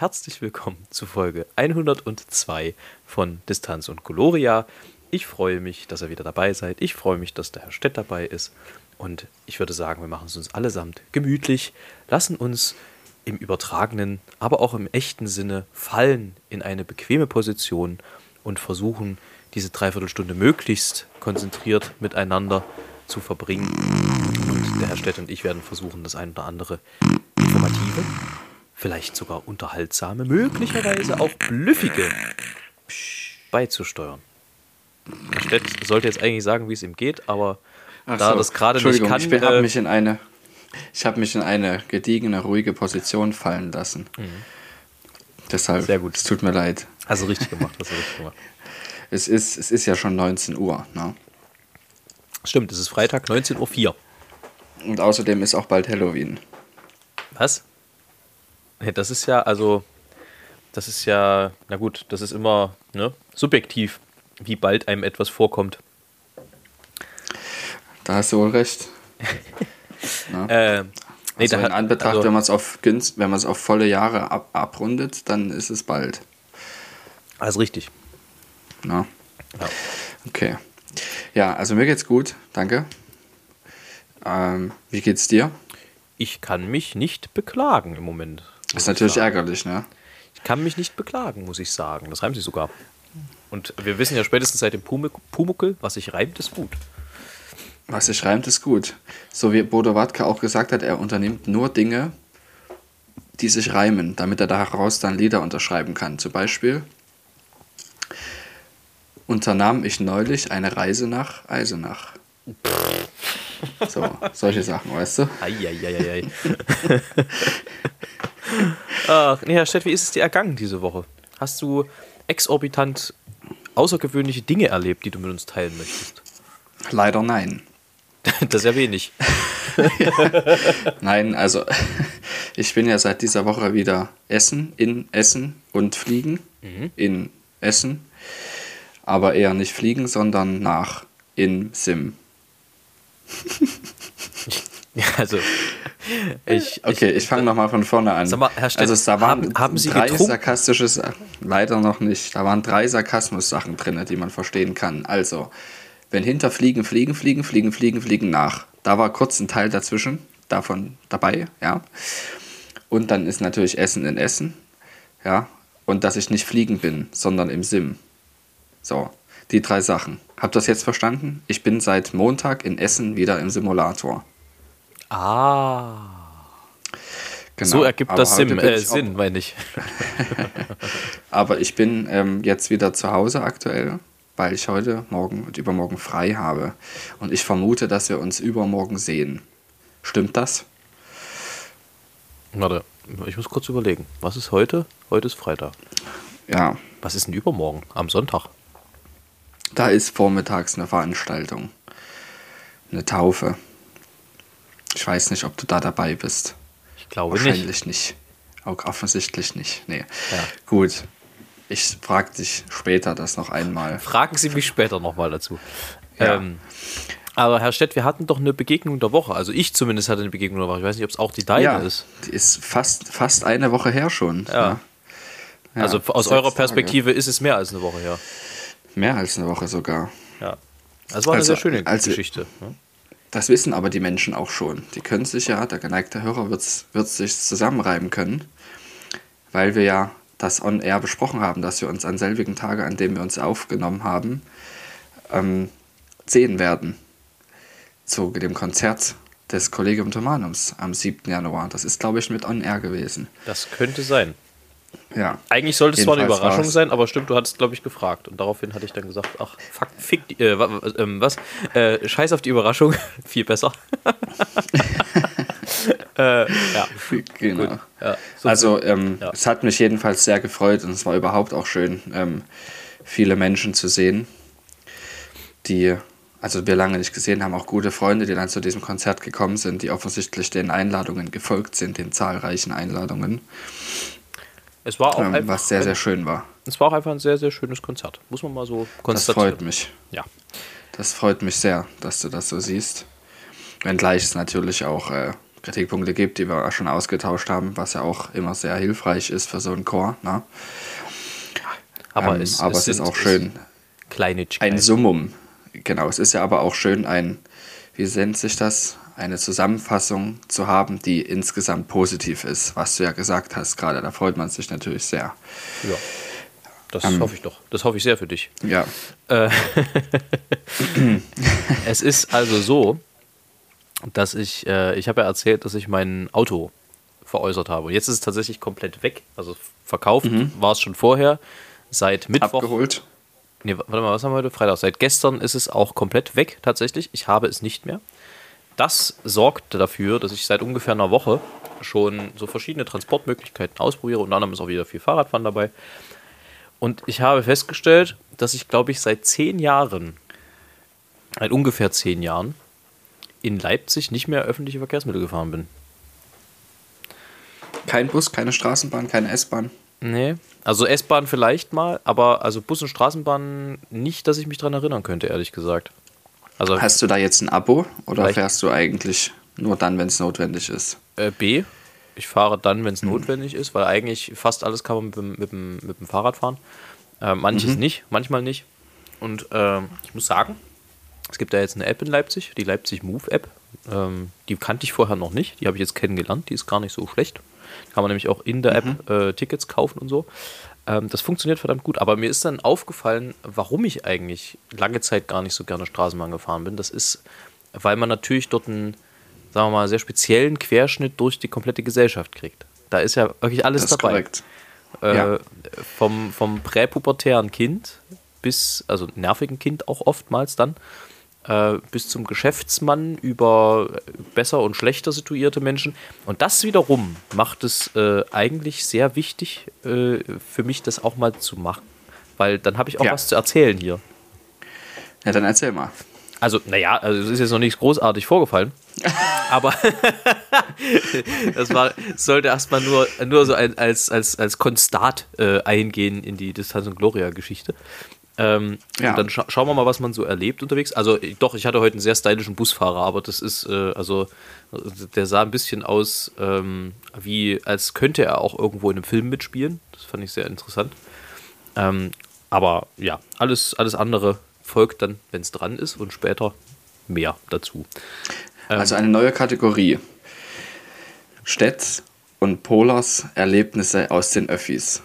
herzlich willkommen zu Folge 102 von Distanz und Gloria. Ich freue mich, dass ihr wieder dabei seid. Ich freue mich, dass der Herr Stett dabei ist. Und ich würde sagen, wir machen es uns allesamt gemütlich, lassen uns im übertragenen, aber auch im echten Sinne fallen in eine bequeme Position und versuchen, diese Dreiviertelstunde möglichst konzentriert miteinander zu verbringen. Und der Herr Stett und ich werden versuchen, das ein oder andere informative vielleicht sogar unterhaltsame, möglicherweise auch blüffige beizusteuern. Stett sollte jetzt eigentlich sagen, wie es ihm geht, aber Ach da so. das gerade nicht kann. Ich habe äh, mich in eine, ich habe mich in eine gediegene, ruhige Position fallen lassen. Mhm. Deshalb. Sehr gut. Es tut mir leid. Hast du richtig gemacht. Hast du richtig gemacht. es ist, es ist ja schon 19 Uhr. Ne? Stimmt, es ist Freitag 19.04 Uhr. Und außerdem ist auch bald Halloween. Was? Das ist ja, also, das ist ja, na gut, das ist immer ne, subjektiv, wie bald einem etwas vorkommt. Da hast du wohl recht. äh, nee, also in Anbetracht, also, wenn man es auf wenn man es auf volle Jahre ab, abrundet, dann ist es bald. Also richtig. Na? Ja. Okay. Ja, also mir geht's gut, danke. Ähm, wie geht's dir? Ich kann mich nicht beklagen im Moment. Das ist natürlich ärgerlich, ne? Ich kann mich nicht beklagen, muss ich sagen. Das reimt sich sogar. Und wir wissen ja spätestens seit dem Pumuckel, was sich reimt, ist gut. Was sich reimt, ist gut. So wie Bodo Wartke auch gesagt hat, er unternimmt nur Dinge, die sich reimen, damit er daraus dann Lieder unterschreiben kann. Zum Beispiel unternahm ich neulich eine Reise nach Eisenach. So, solche Sachen, weißt du? Eieieiei. Ach, nee, Herr Stett, wie ist es dir ergangen diese Woche? Hast du exorbitant außergewöhnliche Dinge erlebt, die du mit uns teilen möchtest? Leider nein. das ist ja wenig. nein, also ich bin ja seit dieser Woche wieder Essen, in Essen und Fliegen. Mhm. In Essen. Aber eher nicht fliegen, sondern nach in Sim. also ich, okay, ich, ich fange nochmal von vorne an. Mal, Herr Stedt, also da waren haben, haben Sie drei getrunken? sarkastische Sachen. Leider noch nicht. Da waren drei Sarkasmus-Sachen drin, die man verstehen kann. Also, wenn hinter Fliegen, Fliegen, Fliegen, Fliegen, Fliegen, Fliegen nach. Da war kurz ein Teil dazwischen, davon dabei, ja. Und dann ist natürlich Essen in Essen, ja. Und dass ich nicht fliegen bin, sondern im Sim. So, die drei Sachen. Habt ihr das jetzt verstanden? Ich bin seit Montag in Essen wieder im Simulator. Ah. Genau. So ergibt das Sinn, äh, Sinn meine ich. Aber ich bin ähm, jetzt wieder zu Hause aktuell, weil ich heute, morgen und übermorgen frei habe. Und ich vermute, dass wir uns übermorgen sehen. Stimmt das? Warte, ich muss kurz überlegen. Was ist heute? Heute ist Freitag. Ja. Was ist denn übermorgen? Am Sonntag? Da ist vormittags eine Veranstaltung. Eine Taufe. Ich weiß nicht, ob du da dabei bist. Ich glaube Wahrscheinlich nicht. nicht. Auch offensichtlich nicht. Nee. Ja. Gut. Ich frage dich später das noch einmal. Fragen Sie mich später nochmal dazu. Ja. Ähm, aber Herr Stett, wir hatten doch eine Begegnung der Woche. Also ich zumindest hatte eine Begegnung der Woche. Ich weiß nicht, ob es auch die deine ja, ist. Die ist fast, fast eine Woche her schon. Ja. ja. also aus eurer Perspektive Tage. ist es mehr als eine Woche her. Mehr als eine Woche sogar. Ja. Das war eine also, sehr schöne also, Geschichte. Das wissen aber die Menschen auch schon. Die können sich ja, der geneigte Hörer wird sich zusammenreiben können, weil wir ja das on-air besprochen haben, dass wir uns an selbigen Tage, an dem wir uns aufgenommen haben, ähm, sehen werden. Zu dem Konzert des Collegium Thomanums am 7. Januar. Das ist, glaube ich, mit on-air gewesen. Das könnte sein. Ja. Eigentlich sollte es zwar eine Überraschung war's. sein, aber stimmt, du hattest, glaube ich, gefragt. Und daraufhin hatte ich dann gesagt, ach, fuck, fick, die, äh, äh, was? Äh, scheiß auf die Überraschung, viel besser. äh, ja. Genau. Ja, so also, ähm, ja. es hat mich jedenfalls sehr gefreut und es war überhaupt auch schön, ähm, viele Menschen zu sehen. die, also wir lange nicht gesehen haben, auch gute Freunde, die dann zu diesem Konzert gekommen sind, die offensichtlich den Einladungen gefolgt sind, den zahlreichen Einladungen. Es war auch Ähm, einfach was sehr, ein, sehr schön war. Es war auch einfach ein sehr, sehr schönes Konzert. Muss man mal so Das konstatieren. freut mich. Ja. Das freut mich sehr, dass du das so siehst. Wenngleich es natürlich auch äh, Kritikpunkte gibt, die wir schon ausgetauscht haben, was ja auch immer sehr hilfreich ist für so einen Chor. Ne? Aber, Ähm, es, aber es, ist sind- auch schön, Kleine ein Summum. Genau, es ist ja aber auch schön, ein, wie nennt sich das? Eine Zusammenfassung zu haben, die insgesamt positiv ist, was du ja gesagt hast gerade. Da freut man sich natürlich sehr. Ja. Das Ähm, hoffe ich doch. Das hoffe ich sehr für dich. Ja, Es ist also so, dass ich, äh, ich habe ja erzählt, dass ich mein Auto veräußert habe. Und jetzt ist es tatsächlich komplett weg. Also verkauft war es schon vorher. Seit Mittwoch. abgeholt. Nee, warte mal, was haben wir heute? Freitag. Seit gestern ist es auch komplett weg, tatsächlich. Ich habe es nicht mehr. Das sorgt dafür, dass ich seit ungefähr einer Woche schon so verschiedene Transportmöglichkeiten ausprobiere. Unter anderem ist auch wieder viel Fahrradfahren dabei. Und ich habe festgestellt, dass ich, glaube ich, seit zehn Jahren, seit ungefähr zehn Jahren, in Leipzig nicht mehr öffentliche Verkehrsmittel gefahren bin. Kein Bus, keine Straßenbahn, keine S-Bahn. Nee. Also S-Bahn vielleicht mal, aber also Bus und Straßenbahn nicht, dass ich mich dran erinnern könnte, ehrlich gesagt. Also Hast du da jetzt ein Abo oder fährst du eigentlich nur dann, wenn es notwendig ist? Äh, B. Ich fahre dann, wenn es notwendig ist, weil eigentlich fast alles kann man mit, dem- mit, dem, mit dem Fahrrad fahren. Äh, manches nicht, manchmal nicht. Und ähm, ich muss sagen, es gibt da jetzt eine App in Leipzig, die Leipzig Move App. Ähm, die kannte ich vorher noch nicht. Die habe ich jetzt kennengelernt. Die ist gar nicht so schlecht. Kann man nämlich auch in der App äh, Tickets kaufen und so. Ähm, das funktioniert verdammt gut. Aber mir ist dann aufgefallen, warum ich eigentlich lange Zeit gar nicht so gerne Straßenbahn gefahren bin. Das ist, weil man natürlich dort einen, sagen wir mal, sehr speziellen Querschnitt durch die komplette Gesellschaft kriegt. Da ist ja wirklich alles Das ist dabei. korrekt. Äh, Ja. vom, vom präpubertären Kind bis, also nervigen Kind auch oftmals dann, äh, bis zum Geschäftsmann über besser und schlechter situierte Menschen. Und das wiederum macht es äh, eigentlich sehr wichtig äh, für mich, das auch mal zu machen. Weil dann habe ich auch Ja. was zu erzählen hier. Ja, dann erzähl mal. Also, naja, also es ist jetzt noch nichts großartig vorgefallen. aber das war, sollte erstmal nur, nur so ein, als, als, als Konstat äh, eingehen in die Distanz- und Gloria-Geschichte. Ähm, Ja. Dann scha schauen wir mal, was man so erlebt unterwegs. Also, doch, ich hatte heute einen sehr stylischen Busfahrer, aber das ist, äh, also, der sah ein bisschen aus, ähm, wie, als könnte er auch irgendwo in einem Film mitspielen. Das fand ich sehr interessant. Ähm, aber ja, alles, alles andere folgt dann, wenn es dran ist und später mehr dazu. Also eine neue Kategorie. Städts und Polars Erlebnisse aus den Öffis.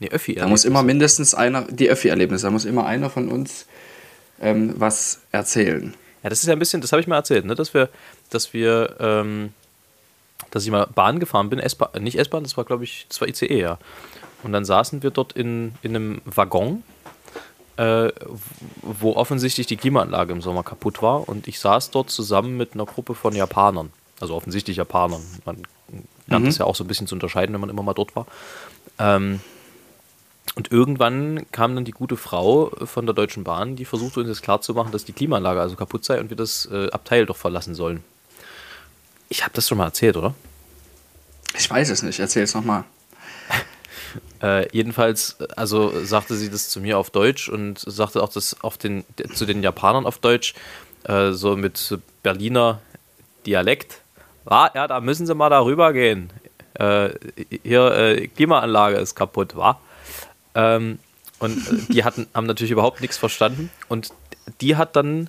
Nee, Öffi. Da muss immer mindestens einer, die Öffi-Erlebnisse, da muss immer einer von uns ähm, was erzählen. Ja, das ist ja ein bisschen, das habe ich mal erzählt, ne? dass wir, dass wir, ähm, dass ich mal Bahn gefahren bin, S-Bahn, nicht S-Bahn, das war glaube ich, das war ICE, ja. Und dann saßen wir dort in, in einem Waggon, äh, wo offensichtlich die Klimaanlage im Sommer kaputt war. Und ich saß dort zusammen mit einer Gruppe von Japanern. Also offensichtlich Japanern. Man lernt es ja auch so ein bisschen zu unterscheiden, wenn man immer mal dort war. Ähm, und irgendwann kam dann die gute Frau von der Deutschen Bahn, die versuchte uns jetzt klarzumachen, dass die Klimaanlage also kaputt sei und wir das äh, Abteil doch verlassen sollen. Ich habe das schon mal erzählt, oder? Ich weiß es nicht, erzähl es nochmal. Äh, jedenfalls, also sagte sie das zu mir auf Deutsch und sagte auch das auf den, zu den Japanern auf Deutsch, äh, so mit Berliner Dialekt. Ah, ja, da müssen Sie mal darüber gehen. Äh, hier, äh, Klimaanlage ist kaputt, wa? Ähm, und äh, die hatten, haben natürlich überhaupt nichts verstanden. Und die hat dann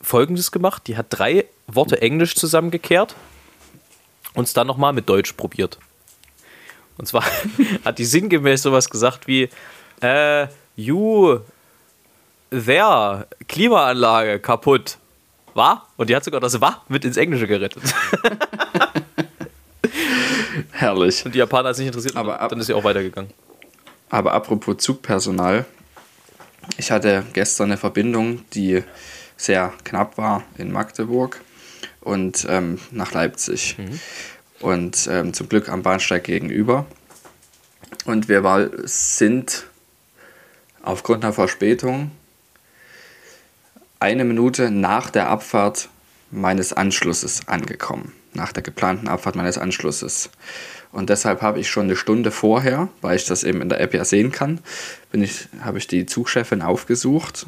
Folgendes gemacht: Die hat drei Worte Englisch zusammengekehrt und es dann nochmal mit Deutsch probiert. Und zwar hat die sinngemäß sowas gesagt wie: äh, You, there, Klimaanlage kaputt. War? Und die hat sogar das war mit ins Englische gerettet. Herrlich. Und die Japaner hat es nicht interessiert, Aber ab- dann ist sie auch weitergegangen. Aber apropos Zugpersonal, ich hatte gestern eine Verbindung, die sehr knapp war in Magdeburg und ähm, nach Leipzig. Und ähm, zum Glück am Bahnsteig gegenüber. Und wir war, sind aufgrund einer Verspätung eine Minute nach der Abfahrt meines Anschlusses angekommen. Nach der geplanten Abfahrt meines Anschlusses. Und deshalb habe ich schon eine Stunde vorher, weil ich das eben in der App ja sehen kann, bin ich, habe ich die Zugchefin aufgesucht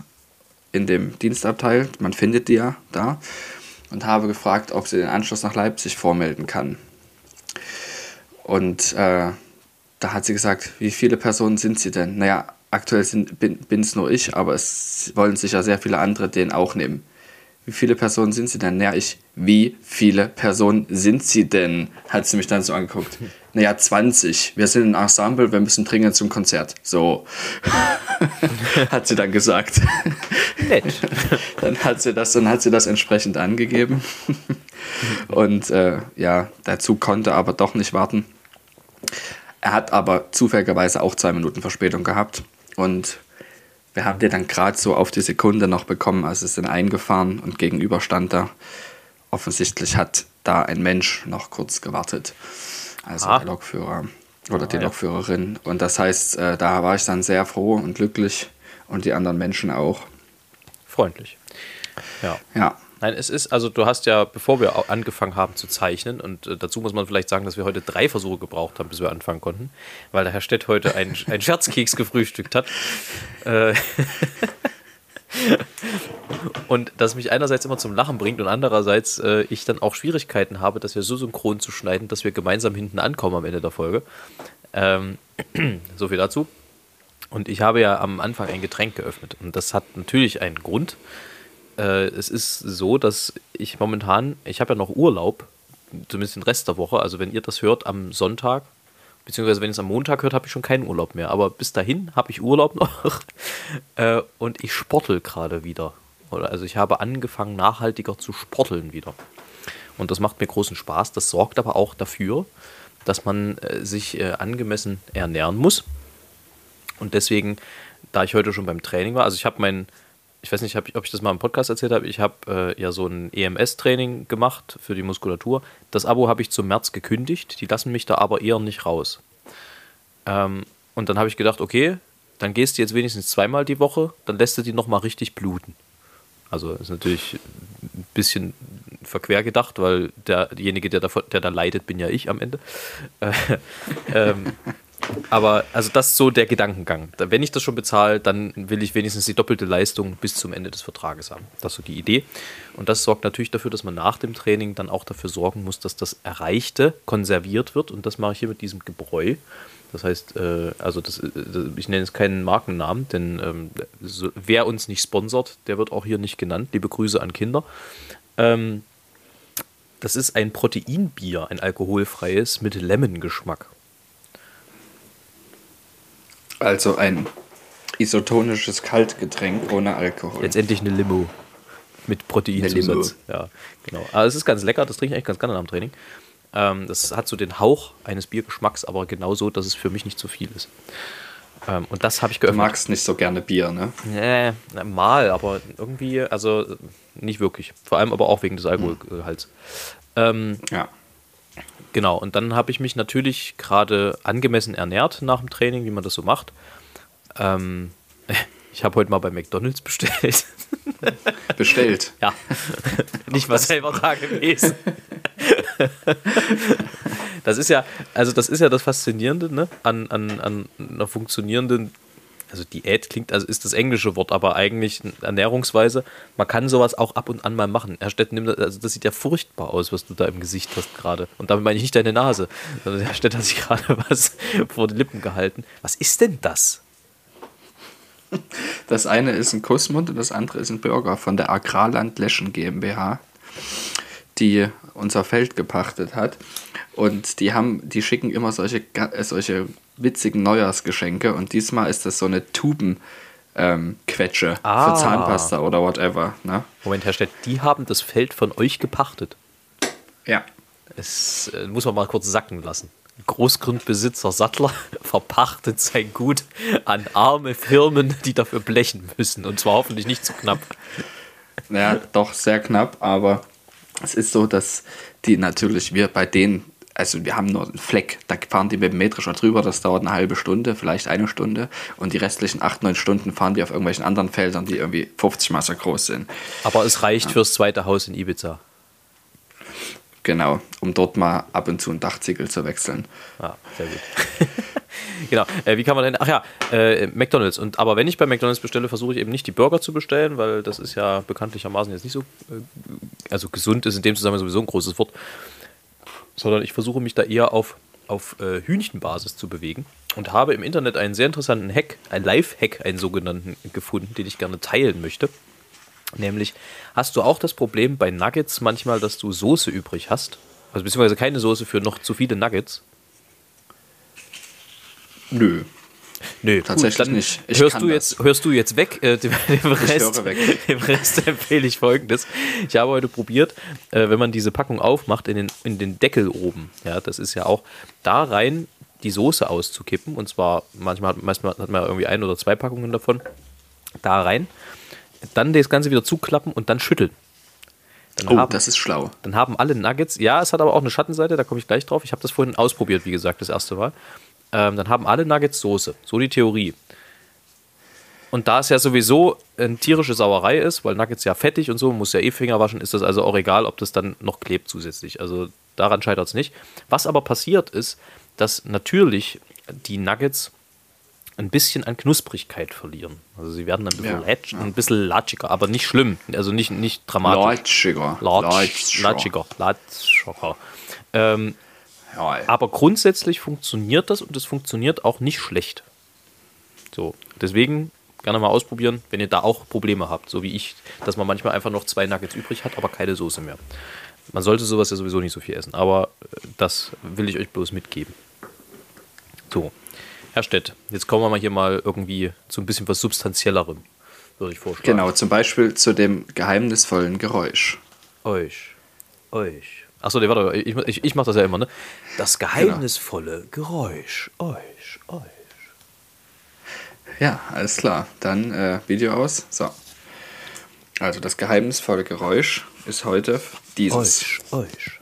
in dem Dienstabteil. Man findet die ja da. Und habe gefragt, ob sie den Anschluss nach Leipzig vormelden kann. Und äh, da hat sie gesagt, wie viele Personen sind sie denn? Naja, aktuell bin es nur ich, aber es wollen sicher sehr viele andere den auch nehmen. Wie viele Personen sind sie denn? Naja, ich, wie viele Personen sind sie denn? Hat sie mich dann so angeguckt. Naja, 20. Wir sind ein Ensemble, wir müssen dringend zum Konzert. So. hat sie dann gesagt. Nett. dann hat sie das, dann hat sie das entsprechend angegeben. Und äh, ja, der Zug konnte aber doch nicht warten. Er hat aber zufälligerweise auch zwei Minuten Verspätung gehabt. Und wir haben den dann gerade so auf die Sekunde noch bekommen, als es dann eingefahren und gegenüber stand da. Offensichtlich hat da ein Mensch noch kurz gewartet. Also ah. der Lokführer oder ah, die ja. Lokführerin. Und das heißt, äh, da war ich dann sehr froh und glücklich und die anderen Menschen auch. Freundlich. Ja. Ja. Nein, es ist, also du hast ja, bevor wir angefangen haben zu zeichnen, und äh, dazu muss man vielleicht sagen, dass wir heute drei Versuche gebraucht haben, bis wir anfangen konnten, weil der Herr Stett heute einen, einen Scherzkeks gefrühstückt hat. Äh, und das mich einerseits immer zum Lachen bringt und andererseits äh, ich dann auch Schwierigkeiten habe, dass wir so synchron zu schneiden, dass wir gemeinsam hinten ankommen am Ende der Folge. Ähm, so viel dazu. Und ich habe ja am Anfang ein Getränk geöffnet und das hat natürlich einen Grund äh, es ist so, dass ich momentan, ich habe ja noch Urlaub, zumindest den Rest der Woche. Also wenn ihr das hört am Sonntag, beziehungsweise wenn ihr es am Montag hört, habe ich schon keinen Urlaub mehr. Aber bis dahin habe ich Urlaub noch äh, und ich sportel gerade wieder. Also ich habe angefangen, nachhaltiger zu sporteln wieder. Und das macht mir großen Spaß. Das sorgt aber auch dafür, dass man äh, sich äh, angemessen ernähren muss. Und deswegen, da ich heute schon beim Training war, also ich habe mein ich weiß nicht, ob ich das mal im Podcast erzählt habe, ich habe äh, ja so ein EMS-Training gemacht für die Muskulatur. Das Abo habe ich zum März gekündigt, die lassen mich da aber eher nicht raus. Ähm, und dann habe ich gedacht, okay, dann gehst du jetzt wenigstens zweimal die Woche, dann lässt du die nochmal richtig bluten. Also ist natürlich ein bisschen verquer gedacht, weil derjenige, der, davon, der da leidet, bin ja ich am Ende. Äh, ähm, aber also das ist so der Gedankengang. Wenn ich das schon bezahle, dann will ich wenigstens die doppelte Leistung bis zum Ende des Vertrages haben. Das ist so die Idee. Und das sorgt natürlich dafür, dass man nach dem Training dann auch dafür sorgen muss, dass das Erreichte konserviert wird. Und das mache ich hier mit diesem Gebräu. Das heißt, äh, also das, äh, ich nenne es keinen Markennamen, denn ähm, wer uns nicht sponsert, der wird auch hier nicht genannt. Liebe Grüße an Kinder. Ähm, das ist ein Proteinbier, ein alkoholfreies mit Lemon-Geschmack. Also ein isotonisches Kaltgetränk ohne Alkohol. Letztendlich eine Limo mit Proteinzusatz. Ja, genau. Aber es ist ganz lecker, das trinke ich eigentlich ganz gerne nach dem Training. Ähm, das hat so den Hauch eines Biergeschmacks, aber genau so, dass es für mich nicht zu viel ist. Ähm, und das habe ich geöffnet. Du magst nicht so gerne Bier, ne? Nee, mal, aber irgendwie, also nicht wirklich. Vor allem aber auch wegen des Alkoholgehalts. Ähm, ja. Genau, und dann habe ich mich natürlich gerade angemessen ernährt nach dem Training, wie man das so macht. Ähm, ich habe heute mal bei McDonalds bestellt. Bestellt? ja. Nicht mal selber da gewesen. das ist ja, also das ist ja das Faszinierende ne? an, an, an einer funktionierenden also Diät klingt, also ist das englische Wort, aber eigentlich Ernährungsweise. Man kann sowas auch ab und an mal machen. Herr Stett, nimm das, also das sieht ja furchtbar aus, was du da im Gesicht hast gerade. Und damit meine ich nicht deine Nase. Sondern Herr Stett hat sich gerade was vor die Lippen gehalten. Was ist denn das? Das eine ist ein Kussmund und das andere ist ein Burger von der Agrarland Leschen GmbH, die unser Feld gepachtet hat. Und die haben, die schicken immer solche, äh, solche witzigen Neujahrsgeschenke und diesmal ist das so eine Tuben. Ähm, Quetsche ah. für Zahnpasta oder whatever. Ne? Moment, Herr Stett, die haben das Feld von euch gepachtet. Ja. Es äh, muss man mal kurz sacken lassen. Großgrundbesitzer Sattler verpachtet sein Gut an arme Firmen, die dafür blechen müssen. Und zwar hoffentlich nicht zu knapp. Ja, doch sehr knapp, aber es ist so, dass die natürlich, wir bei denen also wir haben nur einen Fleck, da fahren die mit dem Mähdrescher drüber, das dauert eine halbe Stunde, vielleicht eine Stunde und die restlichen acht, neun Stunden fahren die auf irgendwelchen anderen Feldern, die irgendwie 50 Mal so groß sind. Aber es reicht fürs zweite Haus in Ibiza. Genau, um dort mal ab und zu ein Dachziegel zu wechseln. Ah, sehr gut. genau. Äh, wie kann man denn. Ach ja, äh, McDonalds. Und, aber wenn ich bei McDonalds bestelle, versuche ich eben nicht die Burger zu bestellen, weil das ist ja bekanntlichermaßen jetzt nicht so. Äh, also gesund ist in dem Zusammenhang sowieso ein großes Wort. Sondern ich versuche mich da eher auf, auf äh, Hühnchenbasis zu bewegen. Und habe im Internet einen sehr interessanten Hack, einen Live-Hack, einen sogenannten, gefunden, den ich gerne teilen möchte. Nämlich, hast du auch das Problem bei Nuggets manchmal, dass du Soße übrig hast? Also beziehungsweise keine Soße für noch zu viele Nuggets? Nö. Nö, Tatsächlich dann nicht. Ich hörst, du das. jetzt, hörst du jetzt weg. Äh, dem, dem, Rest, weg. dem Rest empfehle ich folgendes. Ich habe heute probiert, äh, wenn man diese Packung aufmacht, in den, in den Deckel oben, ja, das ist ja auch, da rein die Soße auszukippen. Und zwar, manchmal, hat- manchmal hat man irgendwie ein oder zwei Packungen davon. Da rein. Dann das Ganze wieder zuklappen und dann schütteln. Dann Oh, haben, das ist schlau. dann haben alle Nuggets, ja, es hat aber auch eine Schattenseite, da komme ich gleich drauf. Ich habe das vorhin ausprobiert, wie gesagt, das erste Mal. Ähm, dann haben alle Nuggets Soße. So die Theorie. Und da es ja sowieso eine tierische Sauerei ist, weil Nuggets ja fettig und so, muss ja eh Finger waschen, ist das also auch egal, ob das dann noch klebt zusätzlich. Also daran scheitert es nicht. Was aber passiert ist, dass natürlich die Nuggets ein bisschen an Knusprigkeit verlieren. Also sie werden ein bisschen, Ja, latsch, ja. ein bisschen latschiger, aber nicht schlimm. Also nicht, nicht dramatisch. Latschiger. Latsch, latschiger. Latschiger. Ähm, Ja, aber grundsätzlich funktioniert das und es funktioniert auch nicht schlecht. So, deswegen gerne mal ausprobieren, wenn ihr da auch Probleme habt, so wie ich, dass man manchmal einfach noch zwei Nuggets übrig hat, aber keine Soße mehr. Man sollte sowas ja sowieso nicht so viel essen, aber äh, das will ich euch bloß mitgeben. So, Herr Stett, jetzt kommen wir mal hier mal irgendwie zu ein bisschen was Substanziellerem, würde ich vorschlagen. Genau, zum Beispiel zu dem geheimnisvollen Geräusch. Euch. Euch. Achso, nee, warte, ich, ich, ich mache das ja immer, ne? Das geheimnisvolle Geräusch. Euch. Euch. Ja, alles klar. Dann äh, Video aus. So. Also das geheimnisvolle Geräusch ist heute dieses. Euch. Euch.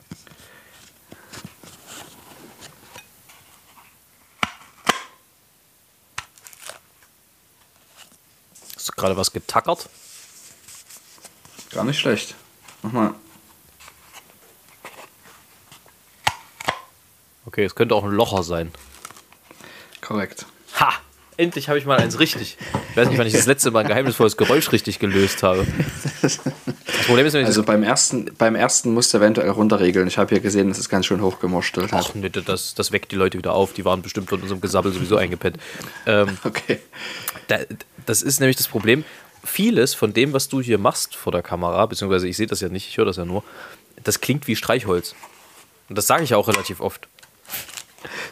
Hast du gerade was getackert? Gar nicht schlecht. Nochmal. Okay, es könnte auch ein Locher sein. Korrekt. Ha! Endlich habe ich mal eins richtig. Ich weiß nicht, wann ich das letzte Mal ein geheimnisvolles Geräusch richtig gelöst habe. Das Problem ist nämlich, Also beim ersten, beim ersten musst du eventuell runterregeln. Ich habe hier gesehen, es ist ganz schön hochgemorstelt. Ach, nee, das, das weckt die Leute wieder auf. Die waren bestimmt von unserem Gesabbel sowieso eingepennt. Ähm, Okay. da, das ist nämlich das Problem. Vieles von dem, was du hier machst vor der Kamera, beziehungsweise ich sehe das ja nicht, ich höre das ja nur, das klingt wie Streichholz. Und das sage ich auch relativ oft.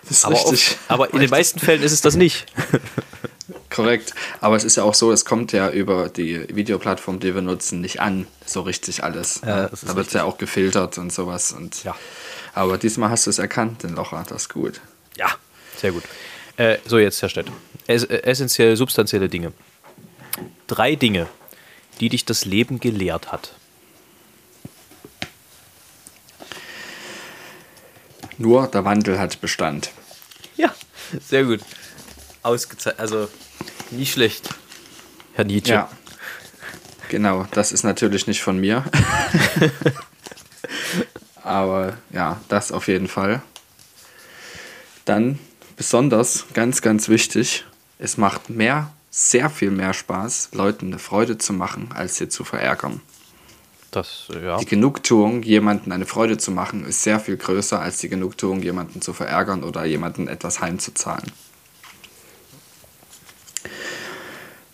Das ist Aber, richtig. oft, aber in den meisten Fällen ist es das nicht. Korrekt. Aber es ist ja auch so, es kommt ja über die Videoplattform, die wir nutzen, nicht an, so richtig alles. Ja, ist da wird es ja auch gefiltert und sowas. Und Ja. Aber diesmal hast du es erkannt, den Locher, das ist gut. Ja, sehr gut. Äh, so, jetzt, Herr Stett. Es, äh, essentiell, substanzielle Dinge. Drei Dinge, die dich das Leben gelehrt hat. Nur der Wandel hat Bestand. Ja, sehr gut. Ausgezeichnet. Also, nicht schlecht, Herr Nietzsche. Ja. Genau, das ist natürlich nicht von mir. Aber ja, das auf jeden Fall. Dann besonders, ganz, ganz wichtig, es macht mehr, sehr viel mehr Spaß, Leuten eine Freude zu machen, als sie zu verärgern. Das, ja. Die Genugtuung, jemandem eine Freude zu machen, ist sehr viel größer als die Genugtuung, jemanden zu verärgern oder jemanden etwas heimzuzahlen.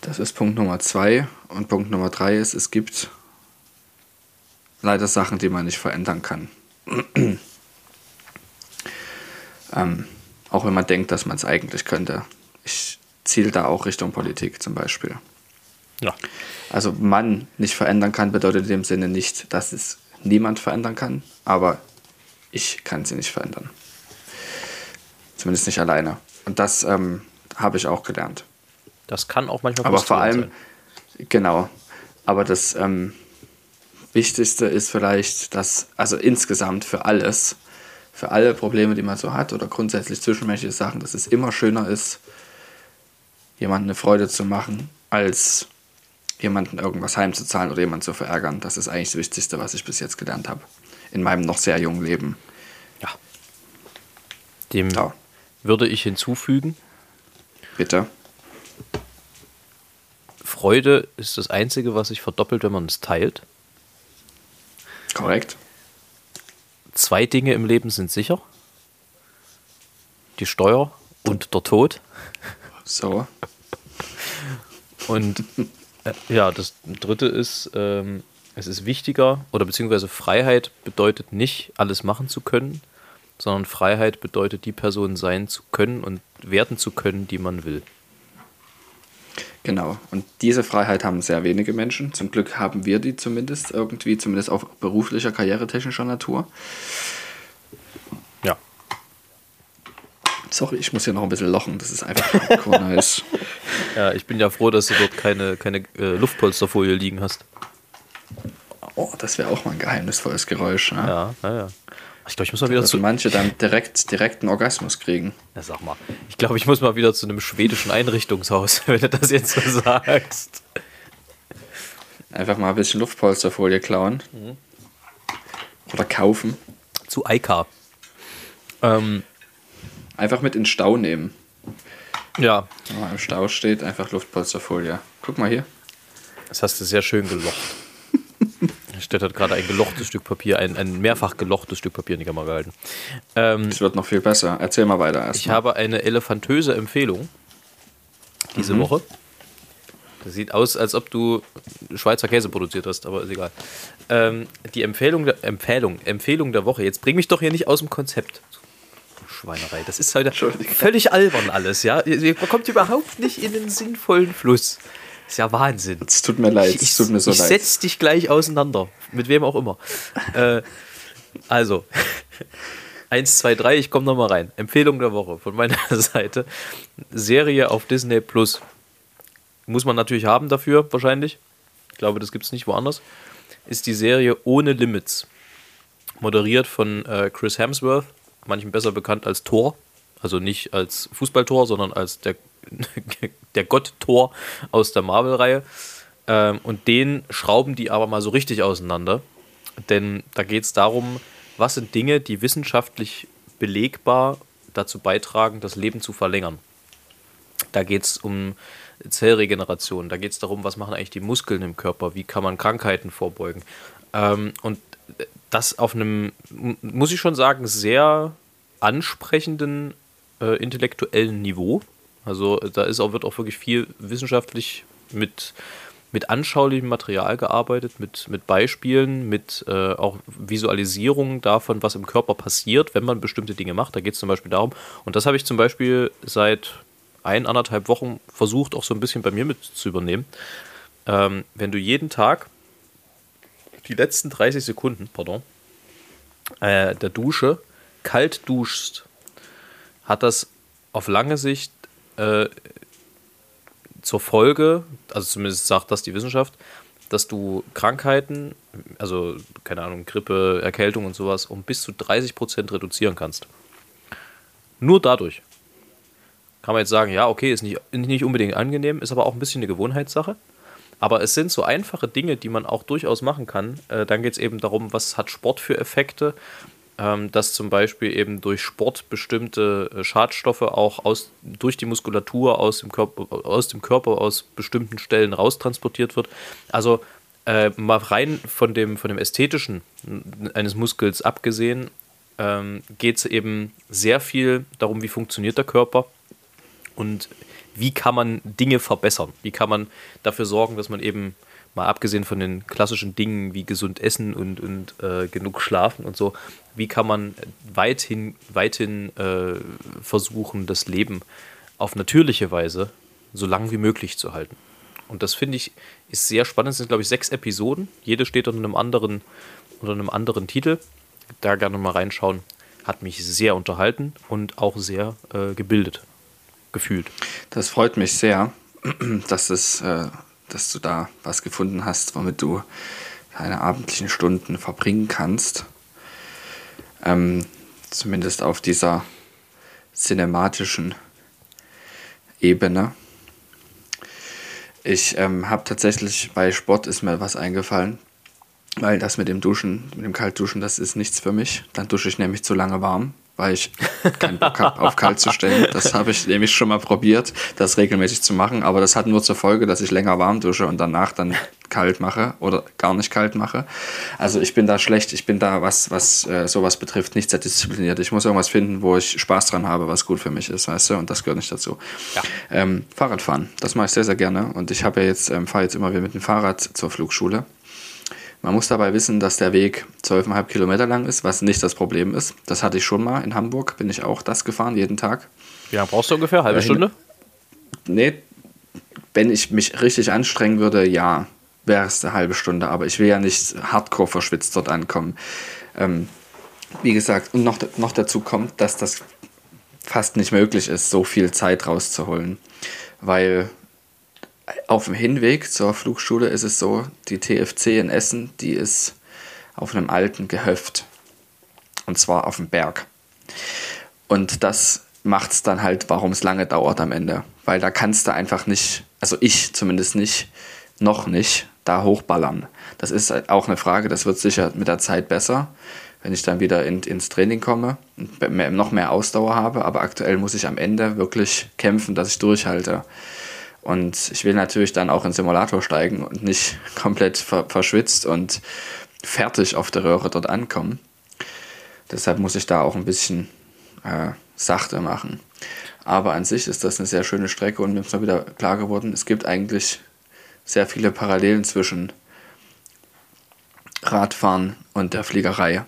Das ist Punkt Nummer zwei. Und Punkt Nummer drei ist, es gibt leider Sachen, die man nicht verändern kann. ähm, auch wenn man denkt, dass man es eigentlich könnte. Ich ziele da auch Richtung Politik zum Beispiel. Ja. Also man nicht verändern kann, bedeutet in dem Sinne nicht, dass es niemand verändern kann, aber ich kann sie nicht verändern. Zumindest nicht alleine. Und das ähm, habe ich auch gelernt. Das kann auch manchmal Aber vor allem, genau, aber das ähm, Wichtigste ist vielleicht, dass, also insgesamt für alles, für alle Probleme, die man so hat oder grundsätzlich zwischenmenschliche Sachen, dass es immer schöner ist, jemandem eine Freude zu machen, als jemanden irgendwas heimzuzahlen oder jemanden zu verärgern. Das ist eigentlich das Wichtigste, was ich bis jetzt gelernt habe. In meinem noch sehr jungen Leben. Ja. Dem Ja. würde ich hinzufügen, Bitte. Freude ist das Einzige, was sich verdoppelt, wenn man es teilt. Korrekt. Zwei Dinge im Leben sind sicher. Die Steuer und der Tod. So. Und ja, das dritte ist, ähm, es ist wichtiger, oder beziehungsweise Freiheit bedeutet nicht, alles machen zu können, sondern Freiheit bedeutet, die Person sein zu können und werden zu können, die man will. Genau. Und diese Freiheit haben sehr wenige Menschen. Zum Glück haben wir die zumindest irgendwie, zumindest auf beruflicher, karrieretechnischer Natur. Ja. Sorry, ich muss hier noch ein bisschen lochen. Das ist einfach hardcore nice. Ja, ich bin ja froh, dass du dort keine, keine äh, Luftpolsterfolie liegen hast. Oh, das wäre auch mal ein geheimnisvolles Geräusch. Ne? Ja, ja, ja. Ich glaube, ich muss mal wieder zu. manche dann direkt, direkt einen Orgasmus kriegen. Ja, sag mal. Ich glaube, ich muss mal wieder zu einem schwedischen Einrichtungshaus, wenn du das jetzt so sagst. Einfach mal ein bisschen Luftpolsterfolie klauen. Oder kaufen. Zu Eika. Ähm, Einfach mit in Stau nehmen. Ja, Wenn man im Stau steht, einfach Luftpolsterfolie. Guck mal hier. das hast du sehr schön gelocht. Stett hat gerade ein gelochtes Stück Papier, ein, ein mehrfach gelochtes Stück Papier in die Kamera gehalten. Ähm, Es wird noch viel besser. Erzähl mal weiter erst. ich habe eine elefantöse Empfehlung diese Mhm. Woche. Das sieht aus, als ob du Schweizer Käse produziert hast, aber ist egal. Ähm, die Empfehlung der, Empfehlung, Empfehlung der Woche. Jetzt bring mich doch hier nicht aus dem Konzept. Schweinerei. Das ist heute völlig albern alles, ja. Ihr kommt überhaupt nicht in den sinnvollen Fluss. Ist ja Wahnsinn. Es tut mir leid. Ich, Es tut mir so ich leid. setz dich gleich auseinander. Mit wem auch immer. äh, also, eins, zwei, drei, ich komme nochmal rein. Empfehlung der Woche von meiner Seite. Serie auf Disney Plus. Muss man natürlich haben dafür, wahrscheinlich. Ich glaube, das gibt es nicht woanders. Ist die Serie Ohne Limits. Moderiert von äh, Chris Hemsworth, manchen besser bekannt als Thor. Also nicht als Fußballtor, sondern als der, der Gott Thor aus der Marvel-Reihe. Ähm, und den schrauben die aber mal so richtig auseinander. Denn da geht es darum, was sind Dinge, die wissenschaftlich belegbar dazu beitragen, das Leben zu verlängern. Da geht es um Zellregeneration, da geht es darum, was machen eigentlich die Muskeln im Körper, wie kann man Krankheiten vorbeugen. Ähm, und das auf einem, muss ich schon sagen, sehr ansprechenden äh, intellektuellen Niveau. Also da ist auch, wird auch wirklich viel wissenschaftlich mit, mit anschaulichem Material gearbeitet, mit, mit Beispielen, mit äh, auch Visualisierungen davon, was im Körper passiert, wenn man bestimmte Dinge macht. Da geht es zum Beispiel darum, und das habe ich zum Beispiel seit ein, anderthalb Wochen versucht, auch so ein bisschen bei mir mit zu übernehmen. Ähm, wenn du jeden Tag die letzten 30 Sekunden, pardon, äh, der Dusche kalt duschst, hat das auf lange Sicht äh, zur Folge, also zumindest sagt das die Wissenschaft, dass du Krankheiten, also keine Ahnung, Grippe, Erkältung und sowas, um bis zu 30% reduzieren kannst. Nur dadurch. Kann man jetzt sagen, ja, okay, ist nicht, nicht unbedingt angenehm, ist aber auch ein bisschen eine Gewohnheitssache. Aber es sind so einfache Dinge, die man auch durchaus machen kann. Äh, dann geht es eben darum, was hat Sport für Effekte. Ähm, dass zum Beispiel eben durch Sport bestimmte äh, Schadstoffe auch aus, durch die Muskulatur aus dem, Körper, aus dem Körper aus bestimmten Stellen raustransportiert wird. Also äh, mal rein von dem, von dem Ästhetischen eines Muskels abgesehen, ähm, geht es eben sehr viel darum, wie funktioniert der Körper und wie kann man Dinge verbessern? Wie kann man dafür sorgen, dass man eben, mal abgesehen von den klassischen Dingen wie gesund essen und, und äh, genug schlafen und so, wie kann man weithin, weithin äh, versuchen, das Leben auf natürliche Weise so lang wie möglich zu halten? Und das finde ich ist sehr spannend. Es sind, glaube ich, sechs Episoden. Jede steht unter einem anderen, unter einem anderen Titel. Da gerne mal reinschauen. Hat mich sehr unterhalten und auch sehr äh, gebildet gefühlt. Das freut mich sehr, dass, es, äh, dass du da was gefunden hast, womit du deine abendlichen Stunden verbringen kannst. Ähm, Zumindest auf dieser cinematischen Ebene. Ich ähm, habe tatsächlich bei Sport ist mir was eingefallen, weil das mit dem Duschen, mit dem Kaltduschen, das ist nichts für mich. Dann dusche ich nämlich zu lange warm weil ich keinen Bock habe, auf kalt zu stellen. Das habe ich nämlich schon mal probiert, das regelmäßig zu machen, aber das hat nur zur Folge, dass ich länger warm dusche und danach dann kalt mache oder gar nicht kalt mache. Also ich bin da schlecht, ich bin da, was, was äh, sowas betrifft, nicht sehr diszipliniert. Ich muss irgendwas finden, wo ich Spaß dran habe, was gut für mich ist, weißt du, und das gehört nicht dazu. Ja. Ähm, Fahrradfahren, das mache ich sehr, sehr gerne und ich habe ja jetzt, ähm, fahre jetzt immer wieder mit dem Fahrrad zur Flugschule man muss dabei wissen, dass der Weg 12,5 Kilometer lang ist, was nicht das Problem ist. Das hatte ich schon mal in Hamburg, bin ich auch das gefahren, jeden Tag. Wie lange brauchst du ungefähr? Halbe äh, Stunde? Nee, wenn ich mich richtig anstrengen würde, ja, wäre es eine halbe Stunde. Aber ich will ja nicht hardcore verschwitzt dort ankommen. Ähm, wie gesagt, und noch, noch dazu kommt, dass das fast nicht möglich ist, so viel Zeit rauszuholen. Weil auf dem Hinweg zur Flugschule ist es so, die TFC in Essen, die ist auf einem alten Gehöft. Und zwar auf dem Berg. Und das macht es dann halt, warum es lange dauert am Ende. Weil da kannst du einfach nicht, also ich zumindest nicht, noch nicht, da hochballern. Das ist auch eine Frage, das wird sicher mit der Zeit besser, wenn ich dann wieder in, ins Training komme und noch mehr Ausdauer habe. Aber aktuell muss ich am Ende wirklich kämpfen, dass ich durchhalte. Und ich will natürlich dann auch in Simulator steigen und nicht komplett ver verschwitzt und fertig auf der Röhre dort ankommen. Deshalb muss ich da auch ein bisschen äh, sachte machen. Aber an sich ist das eine sehr schöne Strecke und mir ist mal wieder klar geworden, es gibt eigentlich sehr viele Parallelen zwischen Radfahren und der Fliegerei,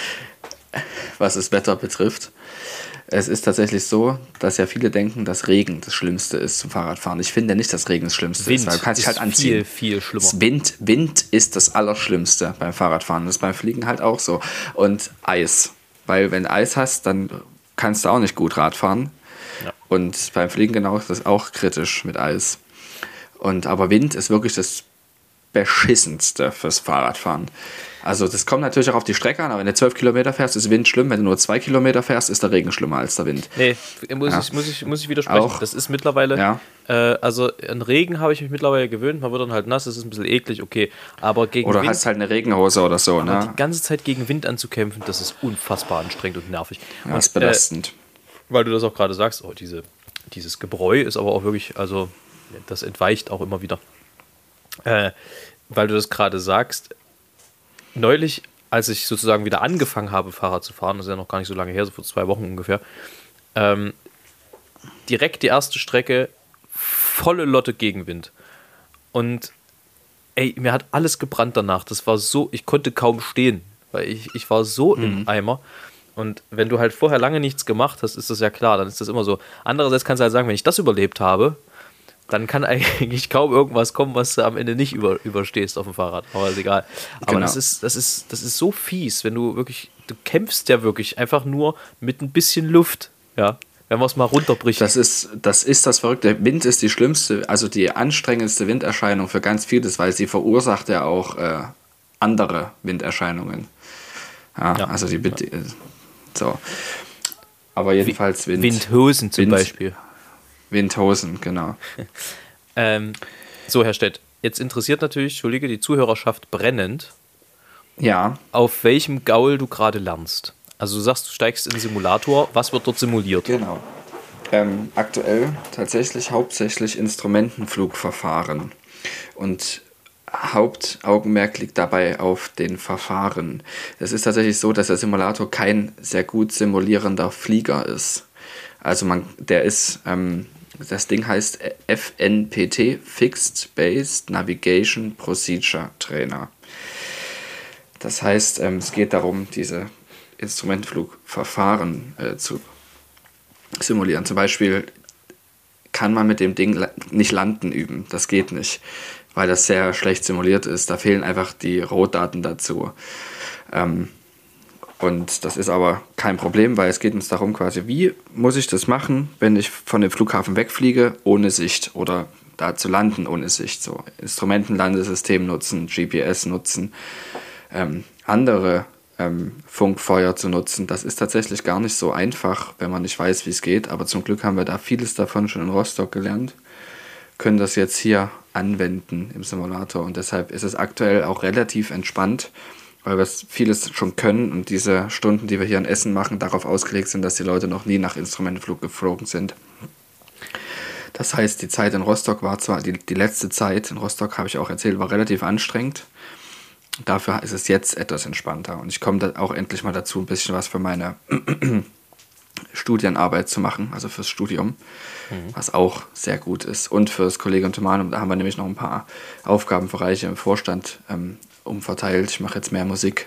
was das Wetter betrifft. Es ist tatsächlich so, dass ja viele denken, dass Regen das Schlimmste ist zum Fahrradfahren. Ich finde nicht, dass Regen das Schlimmste Wind ist, weil du kannst dich halt anziehen. Viel, viel schlimmer. Wind, Wind ist das Allerschlimmste beim Fahrradfahren. Das ist beim Fliegen halt auch so. Und Eis. Weil wenn du Eis hast, dann kannst du auch nicht gut Radfahren. Ja. Und beim Fliegen genau ist das auch kritisch mit Eis. Und aber Wind ist wirklich das beschissenste fürs Fahrradfahren. Also das kommt natürlich auch auf die Strecke an, aber wenn du 12 Kilometer fährst, ist Wind schlimm. Wenn du nur 2 Kilometer fährst, ist der Regen schlimmer als der Wind. Nee, muss, ja. ich, muss, ich, muss ich widersprechen. Auch, das ist mittlerweile, ja. äh, also an Regen habe ich mich mittlerweile gewöhnt, man wird dann halt nass, das ist ein bisschen eklig, okay. Aber gegen Oder Wind, hast halt eine Regenhose oder so, ne? Die ganze Zeit gegen Wind anzukämpfen, das ist unfassbar anstrengend und nervig. Ja, das ist belastend. Äh, weil du das auch gerade sagst, oh, diese, dieses Gebräu ist aber auch wirklich, also das entweicht auch immer wieder. Äh, weil du das gerade sagst, neulich als ich sozusagen wieder angefangen habe, Fahrrad zu fahren, das ist ja noch gar nicht so lange her, so vor zwei Wochen ungefähr, ähm, direkt die erste Strecke, volle Lotte Gegenwind. Und ey, mir hat alles gebrannt danach. Das war so, ich konnte kaum stehen, weil ich, ich war so mhm. im Eimer. Und wenn du halt vorher lange nichts gemacht hast, ist das ja klar, dann ist das immer so. Andererseits kannst du halt sagen, wenn ich das überlebt habe, dann kann eigentlich kaum irgendwas kommen, was du am Ende nicht über, überstehst auf dem Fahrrad. Aber ist egal. Aber genau. das, ist, das, ist, das ist so fies, wenn du wirklich, du kämpfst ja wirklich einfach nur mit ein bisschen Luft. Ja. Wenn wir es mal runterbricht. Das ist, das ist das Verrückte. Wind ist die schlimmste, also die anstrengendste Winderscheinung für ganz vieles, weil sie verursacht ja auch äh, andere Winderscheinungen. Ja, ja. also die, die so. Aber jedenfalls Wind. Windhosen zum Wind, Beispiel. Windhosen, genau. ähm, so, Herr Stett, jetzt interessiert natürlich, Entschuldige, die Zuhörerschaft brennend. Ja. Auf welchem Gaul du gerade lernst. Also du sagst, du steigst in den Simulator. Was wird dort simuliert? Genau. Ähm, aktuell tatsächlich hauptsächlich Instrumentenflugverfahren. Und Hauptaugenmerk liegt dabei auf den Verfahren. Es ist tatsächlich so, dass der Simulator kein sehr gut simulierender Flieger ist. Also man, der ist ähm, das Ding heißt FNPT, Fixed Based Navigation Procedure Trainer. Das heißt, ähm, es geht darum, diese Instrumentflugverfahren äh, zu simulieren. Zum Beispiel kann man mit dem Ding nicht landen üben. Das geht nicht, weil das sehr schlecht simuliert ist. Da fehlen einfach die Rohdaten dazu. Ähm, und das ist aber kein Problem, weil es geht uns darum quasi, wie muss ich das machen, wenn ich von dem Flughafen wegfliege ohne Sicht oder da zu landen ohne Sicht. So Instrumentenlandesystem nutzen, GPS nutzen, ähm, andere ähm, Funkfeuer zu nutzen. Das ist tatsächlich gar nicht so einfach, wenn man nicht weiß, wie es geht. Aber zum Glück haben wir da vieles davon schon in Rostock gelernt, können das jetzt hier anwenden im Simulator. Und deshalb ist es aktuell auch relativ entspannt, weil wir vieles schon können und diese Stunden, die wir hier in Essen machen, darauf ausgelegt sind, dass die Leute noch nie nach Instrumentenflug geflogen sind. Das heißt, die Zeit in Rostock war zwar, die, die letzte Zeit in Rostock, habe ich auch erzählt, war relativ anstrengend. Dafür ist es jetzt etwas entspannter. Und ich komme da auch endlich mal dazu, ein bisschen was für meine Studienarbeit zu machen, also fürs Studium, mhm. was auch sehr gut ist. Und fürs Kollegium Thomanum, da haben wir nämlich noch ein paar Aufgabenbereiche im Vorstand ähm, umverteilt. Ich mache jetzt mehr Musik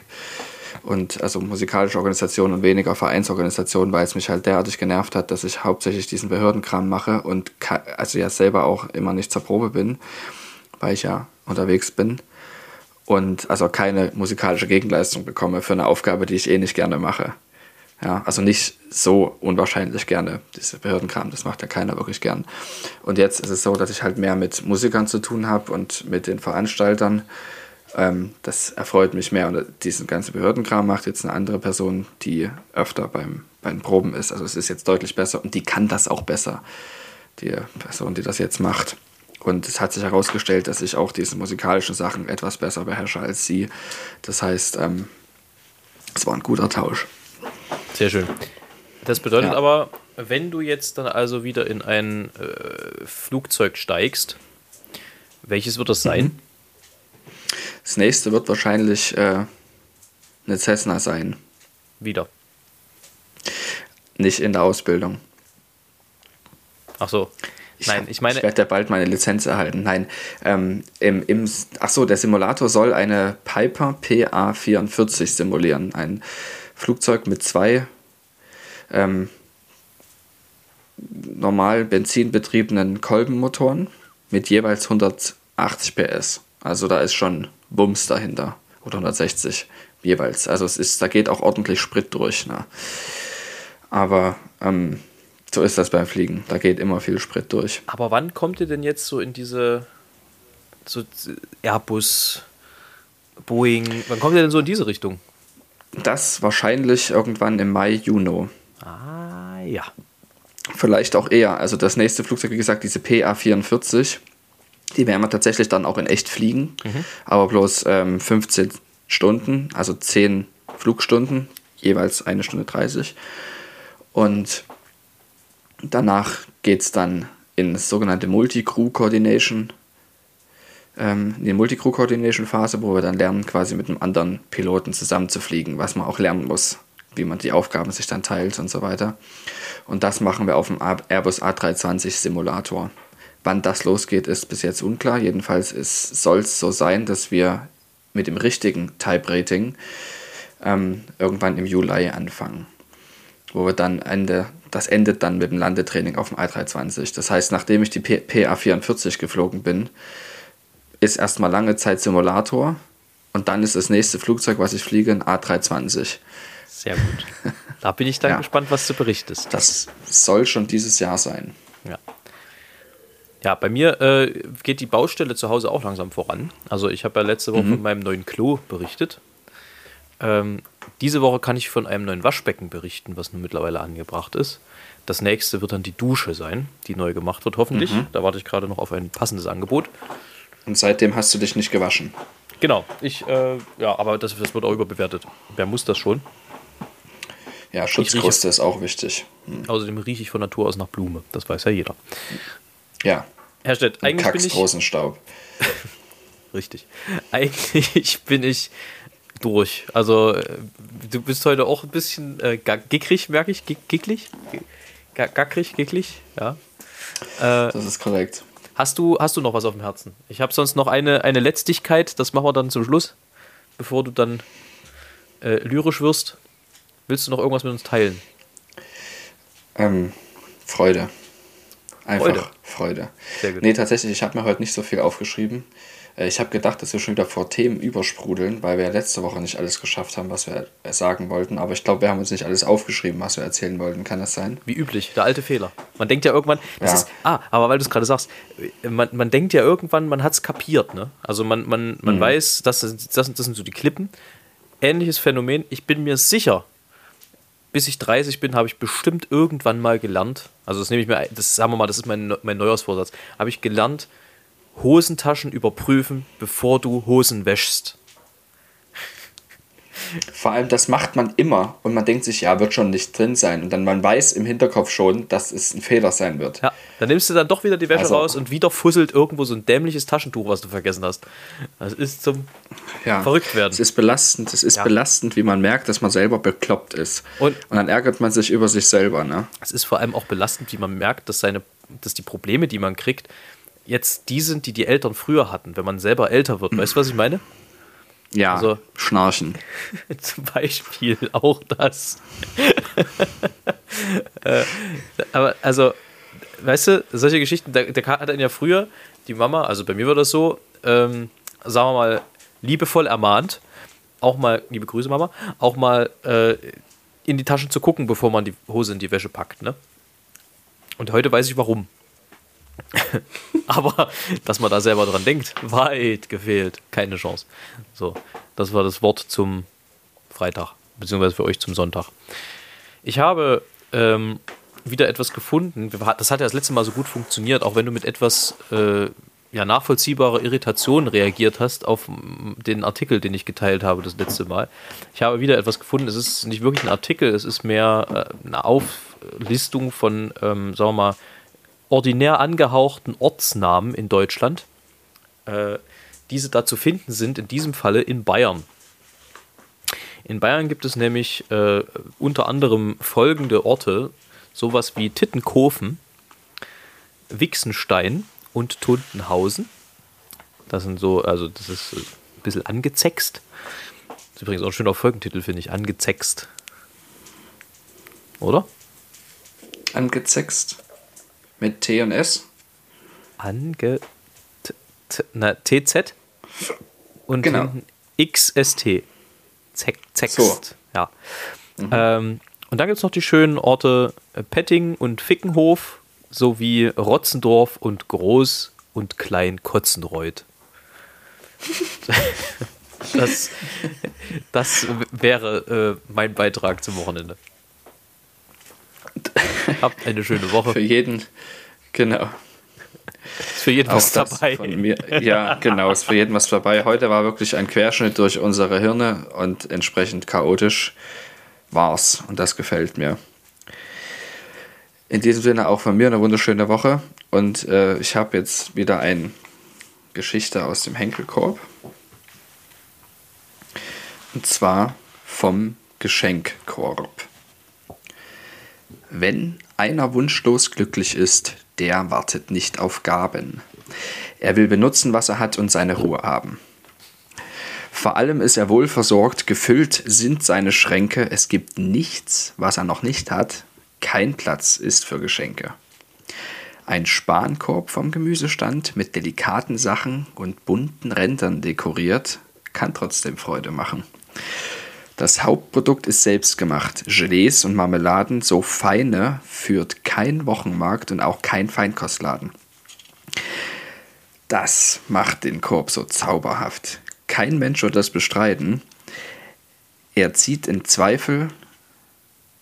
und also musikalische Organisationen und weniger Vereinsorganisationen, weil es mich halt derartig genervt hat, dass ich hauptsächlich diesen Behördenkram mache und also ja selber auch immer nicht zur Probe bin, weil ich ja unterwegs bin und also keine musikalische Gegenleistung bekomme für eine Aufgabe, die ich eh nicht gerne mache. Ja, also nicht so unwahrscheinlich gerne, diese Behördenkram, das macht ja keiner wirklich gern. Und jetzt ist es so, dass ich halt mehr mit Musikern zu tun habe und mit den Veranstaltern ähm, das erfreut mich mehr. Und diesen ganzen Behördenkram macht jetzt eine andere Person, die öfter beim, bei den Proben ist. Also es ist jetzt deutlich besser und die kann das auch besser, die Person, die das jetzt macht. Und es hat sich herausgestellt, dass ich auch diese musikalischen Sachen etwas besser beherrsche als sie. Das heißt, ähm, es war ein guter Tausch. Sehr schön. Das bedeutet ja. aber, wenn du jetzt dann also wieder in ein äh, Flugzeug steigst, welches wird das sein? Mhm. Das nächste wird wahrscheinlich äh, eine Cessna sein. Wieder. Nicht in der Ausbildung. Ach so. Nein, ich meine. Ich werde ja bald meine Lizenz erhalten. Nein, ähm, im, im, ach so, der Simulator soll eine Piper PA44 simulieren. Ein Flugzeug mit zwei ähm, normal benzinbetriebenen Kolbenmotoren mit jeweils 180 PS. Also da ist schon Bums dahinter. Oder 160 jeweils. Also es ist, da geht auch ordentlich Sprit durch. Ne? Aber ähm, so ist das beim Fliegen. Da geht immer viel Sprit durch. Aber wann kommt ihr denn jetzt so in diese so Airbus, Boeing, wann kommt ihr denn so in diese Richtung? Das wahrscheinlich irgendwann im Mai, Juni. Ah, ja. Vielleicht auch eher. Also das nächste Flugzeug, wie gesagt, diese PA44, die werden wir tatsächlich dann auch in echt fliegen, mhm. aber bloß ähm, 15 Stunden, also 10 Flugstunden, jeweils eine Stunde 30. Und danach geht es dann in das sogenannte Multi-Crew-Coordination, ähm, in die Multi-Crew-Coordination-Phase, wo wir dann lernen, quasi mit einem anderen Piloten zusammenzufliegen, was man auch lernen muss, wie man die Aufgaben sich dann teilt und so weiter. Und das machen wir auf dem Airbus A320 Simulator. Wann das losgeht, ist bis jetzt unklar. Jedenfalls soll es so sein, dass wir mit dem richtigen Type-Rating ähm, irgendwann im Juli anfangen. Wo wir dann Ende, das endet dann mit dem Landetraining auf dem A320. Das heißt, nachdem ich die PA44 geflogen bin, ist erstmal lange Zeit Simulator und dann ist das nächste Flugzeug, was ich fliege, ein A320. Sehr gut. Da bin ich dann ja. gespannt, was du berichtest. Das soll schon dieses Jahr sein. Ja. Ja, bei mir äh, geht die Baustelle zu Hause auch langsam voran. Also ich habe ja letzte Woche mhm. von meinem neuen Klo berichtet. Ähm, diese Woche kann ich von einem neuen Waschbecken berichten, was nun mittlerweile angebracht ist. Das nächste wird dann die Dusche sein, die neu gemacht wird, hoffentlich. Mhm. Da warte ich gerade noch auf ein passendes Angebot. Und seitdem hast du dich nicht gewaschen. Genau, ich, äh, ja, aber das, das wird auch überbewertet. Wer muss das schon? Ja, Schutzkruste ist auch wichtig. Mhm. Außerdem rieche ich von Natur aus nach Blume. Das weiß ja jeder. Ja. Herr Stett, eigentlich bin ich. Rosenstaub. Richtig. Eigentlich bin ich durch. Also, du bist heute auch ein bisschen äh, gickrig, merke ich. Gicklig? Gackrig, gicklig, ja. Äh, das ist korrekt. Hast du, hast du noch was auf dem Herzen? Ich habe sonst noch eine, eine Letztigkeit, das machen wir dann zum Schluss, bevor du dann äh, lyrisch wirst. Willst du noch irgendwas mit uns teilen? Ähm, Freude. Einfach Freude. Freude. Sehr gut. Nee, tatsächlich, ich habe mir heute nicht so viel aufgeschrieben. Äh, ich habe gedacht, dass wir schon wieder vor Themen übersprudeln, weil wir ja letzte Woche nicht alles geschafft haben, was wir sagen wollten. Aber ich glaube, wir haben uns nicht alles aufgeschrieben, was wir erzählen wollten. Kann das sein? Wie üblich, der alte Fehler. Man denkt ja irgendwann, das ja. ist, ah, aber weil du es gerade sagst, man, man denkt ja irgendwann, man hat es kapiert. Ne? Also man, man, man mhm. weiß, das, das, das sind so die Klippen. ähnliches Phänomen. Ich bin mir sicher, bis ich 30 bin, habe ich bestimmt irgendwann mal gelernt, also das nehme ich mir, das sagen wir mal, das ist mein, mein Neujahrsvorsatz, habe ich gelernt, Hosentaschen überprüfen, bevor du Hosen wäschst. Vor allem, das macht man immer und man denkt sich, ja, wird schon nicht drin sein. Und dann man weiß im Hinterkopf schon, dass es ein Fehler sein wird. Ja, dann nimmst du dann doch wieder die Wäsche Also- raus und wieder fusselt irgendwo so ein dämliches Taschentuch, was du vergessen hast. Das ist zum Ja. verrückt werden. Es ist belastend, es ist Ja. belastend, wie man merkt, dass man selber bekloppt ist. Und- und dann ärgert man sich über sich selber, ne? Es ist vor allem auch belastend, wie man merkt, dass, seine, dass die Probleme, die man kriegt, jetzt die sind, die die Eltern früher hatten, wenn man selber älter wird. Weißt du, was ich meine? Ja, Also- schnarchen. Zum Beispiel auch das. äh, aber also, weißt du, solche Geschichten, da, da hat dann ja früher die Mama, also bei mir war das so, ähm, sagen wir mal, liebevoll ermahnt, auch mal, liebe Grüße Mama, auch mal äh, in die Taschen zu gucken, bevor man die Hose in die Wäsche packt. Ne? Und heute weiß ich warum. Aber dass man da selber dran denkt, weit gefehlt. Keine Chance. So, das war das Wort zum Freitag, beziehungsweise für euch zum Sonntag. Ich habe ähm, wieder etwas gefunden. Das hat ja das letzte Mal so gut funktioniert, auch wenn du mit etwas äh, ja, nachvollziehbarer Irritation reagiert hast auf den Artikel, den ich geteilt habe das letzte Mal. Ich habe wieder etwas gefunden. Es ist nicht wirklich ein Artikel, es ist mehr äh, eine Auflistung von, ähm, sagen wir mal, ordinär angehauchten Ortsnamen in Deutschland. Äh, diese da zu finden sind, in diesem Falle in Bayern. In Bayern gibt es nämlich äh, unter anderem folgende Orte, sowas wie Tittenkofen, Wixenstein und Tuntenhausen. Das sind so, also das ist ein bisschen angezext. Das ist übrigens auch ein schöner Folgentitel, finde ich, angezext. Oder? Angezext. Mit T und S. Ange. t- t- Na, TZ und Genau. XST. Zeck, Zext. So. Ja. Ähm, und dann gibt es noch die schönen Orte äh, Petting und Fickenhof sowie Rotzendorf und Groß- und Klein-Kotzenreuth. das, das wäre äh, mein Beitrag zum Wochenende. Habt eine schöne Woche. Für jeden, genau. Ist für jeden Auch was dabei. Mir. Ja, genau, ist für jeden was dabei. Heute war wirklich ein Querschnitt durch unsere Hirne und entsprechend chaotisch war's. Und das gefällt mir. In diesem Sinne auch von mir eine wunderschöne Woche. Und äh, ich habe jetzt wieder eine Geschichte aus dem Henkelkorb. Und zwar vom Geschenkkorb. Wenn einer wunschlos glücklich ist, der wartet nicht auf Gaben. Er will benutzen, was er hat und seine Ruhe haben. Vor allem ist er wohl versorgt, gefüllt sind seine Schränke, es gibt nichts, was er noch nicht hat, kein Platz ist für Geschenke. Ein Spankorb vom Gemüsestand mit delikaten Sachen und bunten Rändern dekoriert, kann trotzdem Freude machen. Das Hauptprodukt ist selbstgemacht. Gelees und Marmeladen, so feine, führt kein Wochenmarkt und auch kein Feinkostladen. Das macht den Korb so zauberhaft. Kein Mensch wird das bestreiten. Er zieht in Zweifel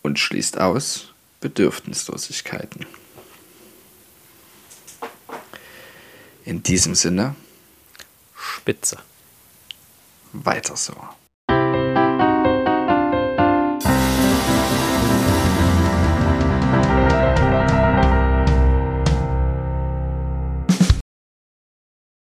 und schließt aus Bedürfnislosigkeiten. In diesem Sinne, Spitze. weiter so.